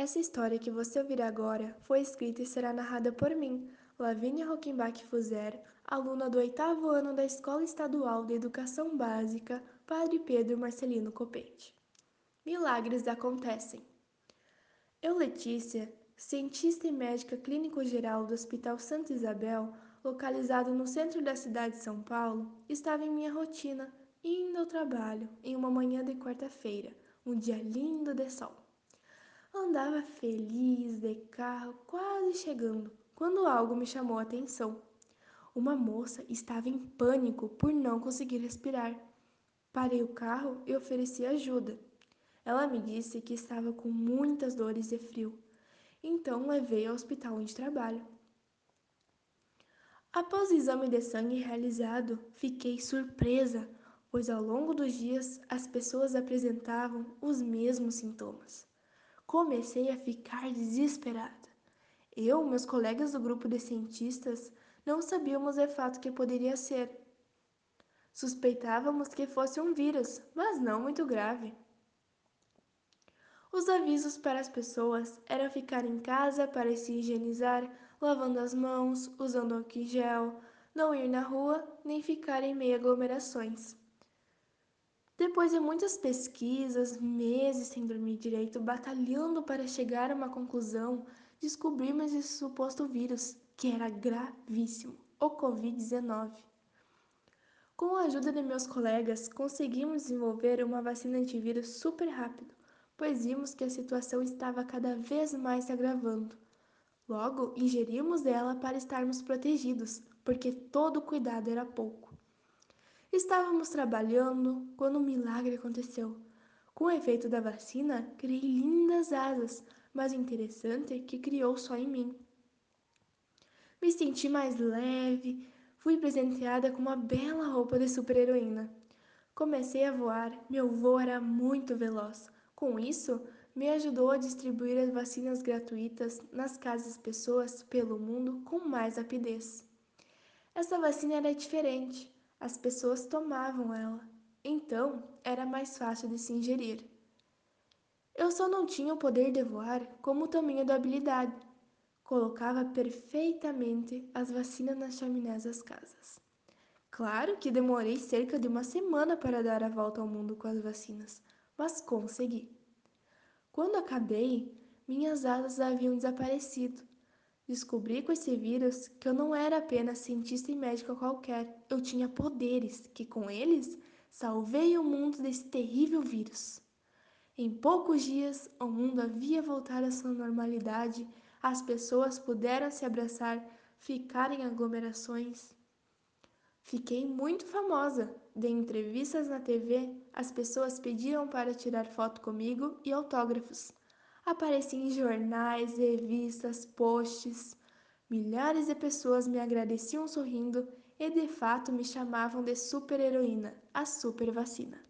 Essa história que você ouvirá agora foi escrita e será narrada por mim, Lavínia Rockenbach Fuser, aluna do oitavo ano da Escola Estadual de Educação Básica Padre Pedro Marcelino Copete. Milagres acontecem. Eu, Letícia, cientista e médica clínico-geral do Hospital Santa Isabel, localizado no centro da cidade de São Paulo, estava em minha rotina, indo ao trabalho, em uma manhã de quarta-feira, um dia lindo de sol. Andava feliz de carro, quase chegando, quando algo me chamou a atenção. Uma moça estava em pânico por não conseguir respirar. Parei o carro e ofereci ajuda. Ela me disse que estava com muitas dores e frio. Então levei ao hospital onde trabalho. Após o exame de sangue realizado, fiquei surpresa, pois ao longo dos dias as pessoas apresentavam os mesmos sintomas. Comecei a ficar desesperada. Eu meus colegas do grupo de cientistas não sabíamos de fato que poderia ser. Suspeitávamos que fosse um vírus, mas não muito grave. Os avisos para as pessoas eram ficar em casa para se higienizar, lavando as mãos, usando álcool gel, não ir na rua, nem ficar em meio aglomerações. Depois de muitas pesquisas, meses sem dormir direito, batalhando para chegar a uma conclusão, descobrimos esse suposto vírus, que era gravíssimo, o Covid-19. Com a ajuda de meus colegas, conseguimos desenvolver uma vacina antivírus super rápido, pois vimos que a situação estava cada vez mais se agravando. Logo, ingerimos ela para estarmos protegidos, porque todo cuidado era pouco. Estávamos trabalhando quando um milagre aconteceu. Com o efeito da vacina, criei lindas asas, mas o interessante é que criou só em mim. Me senti mais leve, fui presenteada com uma bela roupa de super-heroína. Comecei a voar, meu voo era muito veloz. Com isso, me ajudou a distribuir as vacinas gratuitas nas casas pessoas pelo mundo com mais rapidez. Essa vacina era diferente as pessoas tomavam ela, então era mais fácil de se ingerir. Eu só não tinha o poder de voar como também a da habilidade. Colocava perfeitamente as vacinas nas chaminés das casas. Claro que demorei cerca de uma semana para dar a volta ao mundo com as vacinas, mas consegui. Quando acabei, minhas asas haviam desaparecido Descobri com esse vírus que eu não era apenas cientista e médico qualquer, eu tinha poderes que, com eles, salvei o mundo desse terrível vírus. Em poucos dias, o mundo havia voltado à sua normalidade, as pessoas puderam se abraçar, ficar em aglomerações. Fiquei muito famosa. Dei entrevistas na TV, as pessoas pediam para tirar foto comigo e autógrafos. Apareci em jornais, revistas, posts. Milhares de pessoas me agradeciam sorrindo e de fato me chamavam de super heroína, a super vacina.